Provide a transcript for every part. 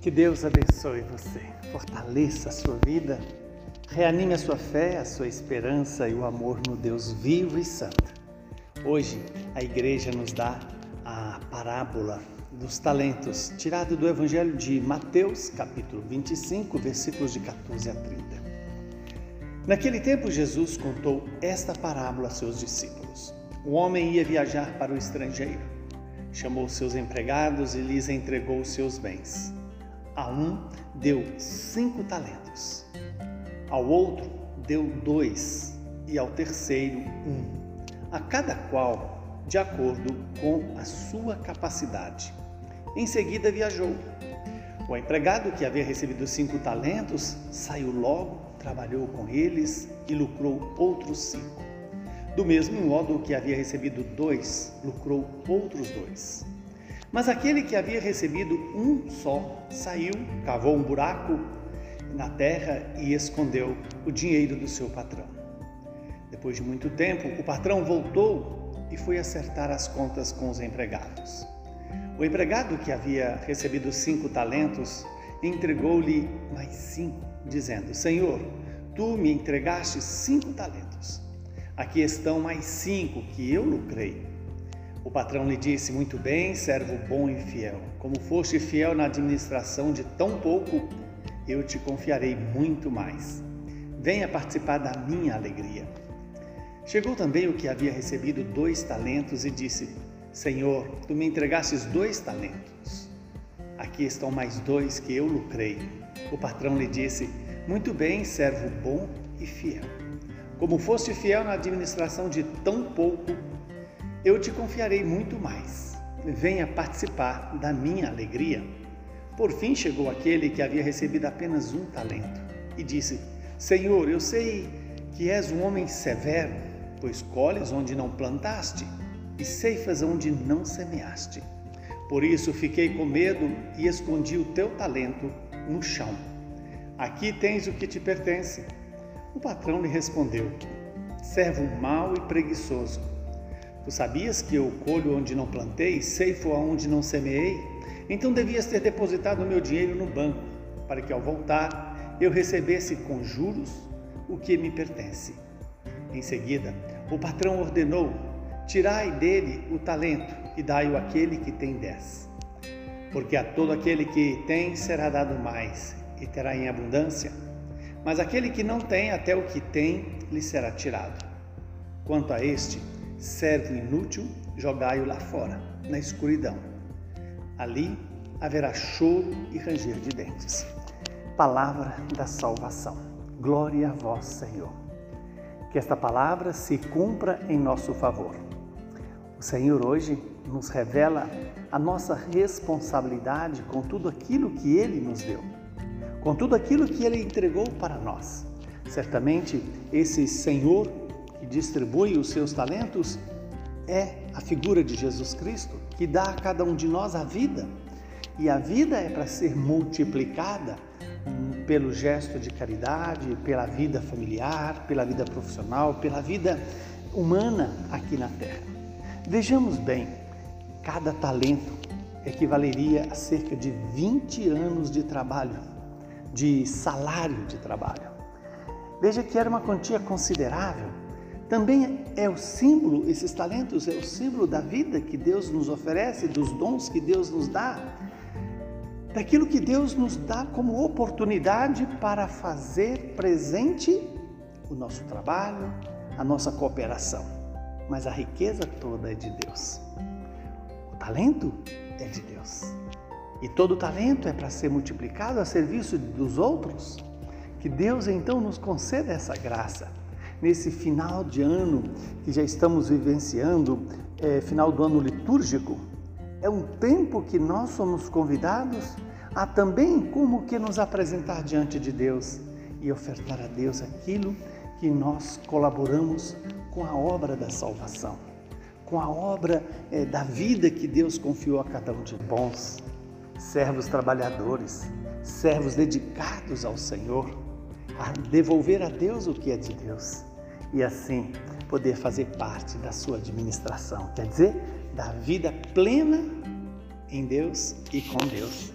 Que Deus abençoe você, fortaleça a sua vida, reanime a sua fé, a sua esperança e o amor no Deus vivo e santo. Hoje a igreja nos dá a parábola dos talentos, tirado do Evangelho de Mateus, capítulo 25, versículos de 14 a 30. Naquele tempo, Jesus contou esta parábola a seus discípulos. O homem ia viajar para o estrangeiro. Chamou seus empregados e lhes entregou os seus bens. A um deu cinco talentos, ao outro deu dois e ao terceiro um, a cada qual de acordo com a sua capacidade. Em seguida viajou. O empregado que havia recebido cinco talentos saiu logo, trabalhou com eles e lucrou outros cinco. Do mesmo modo, que havia recebido dois lucrou outros dois. Mas aquele que havia recebido um só saiu, cavou um buraco na terra e escondeu o dinheiro do seu patrão. Depois de muito tempo, o patrão voltou e foi acertar as contas com os empregados. O empregado que havia recebido cinco talentos entregou-lhe mais cinco, dizendo: Senhor, tu me entregaste cinco talentos. Aqui estão mais cinco que eu lucrei. O patrão lhe disse: Muito bem, servo bom e fiel. Como foste fiel na administração de tão pouco, eu te confiarei muito mais. Venha participar da minha alegria. Chegou também o que havia recebido dois talentos e disse: Senhor, tu me entregastes dois talentos. Aqui estão mais dois que eu lucrei. O patrão lhe disse: Muito bem, servo bom e fiel. Como foste fiel na administração de tão pouco, eu te confiarei muito mais. Venha participar da minha alegria. Por fim chegou aquele que havia recebido apenas um talento e disse: Senhor, eu sei que és um homem severo, pois colhes onde não plantaste e ceifas onde não semeaste. Por isso fiquei com medo e escondi o teu talento no chão. Aqui tens o que te pertence. O patrão lhe respondeu: Servo mau e preguiçoso. Tu sabias que eu colho onde não plantei, ceifo aonde não semeei? Então devias ter depositado o meu dinheiro no banco, para que ao voltar eu recebesse com juros o que me pertence. Em seguida, o patrão ordenou Tirai dele o talento e dai-o àquele que tem dez. Porque a todo aquele que tem será dado mais e terá em abundância, mas aquele que não tem, até o que tem, lhe será tirado. Quanto a este, servo inútil, jogai-o lá fora, na escuridão. Ali haverá choro e ranger de dentes. Palavra da salvação. Glória a vós, Senhor. Que esta palavra se cumpra em nosso favor. O Senhor hoje nos revela a nossa responsabilidade com tudo aquilo que Ele nos deu, com tudo aquilo que Ele entregou para nós. Certamente, esse Senhor que distribui os seus talentos é a figura de Jesus Cristo, que dá a cada um de nós a vida. E a vida é para ser multiplicada pelo gesto de caridade, pela vida familiar, pela vida profissional, pela vida humana aqui na terra. Vejamos bem, cada talento equivaleria a cerca de 20 anos de trabalho, de salário de trabalho. Veja que era uma quantia considerável. Também é o símbolo, esses talentos é o símbolo da vida que Deus nos oferece, dos dons que Deus nos dá, daquilo que Deus nos dá como oportunidade para fazer presente o nosso trabalho, a nossa cooperação mas a riqueza toda é de Deus. O talento é de Deus. E todo talento é para ser multiplicado a serviço dos outros. Que Deus então nos conceda essa graça. Nesse final de ano que já estamos vivenciando, é, final do ano litúrgico, é um tempo que nós somos convidados a também como que nos apresentar diante de Deus e ofertar a Deus aquilo que nós colaboramos com a obra da salvação, com a obra é, da vida que Deus confiou a cada um de bons, servos trabalhadores, servos dedicados ao Senhor, a devolver a Deus o que é de Deus e assim poder fazer parte da sua administração, quer dizer, da vida plena em Deus e com Deus.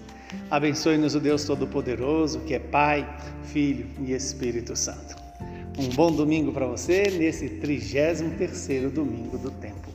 Abençoe-nos o Deus Todo-Poderoso, que é Pai, Filho e Espírito Santo. Um bom domingo para você nesse 33º domingo do tempo.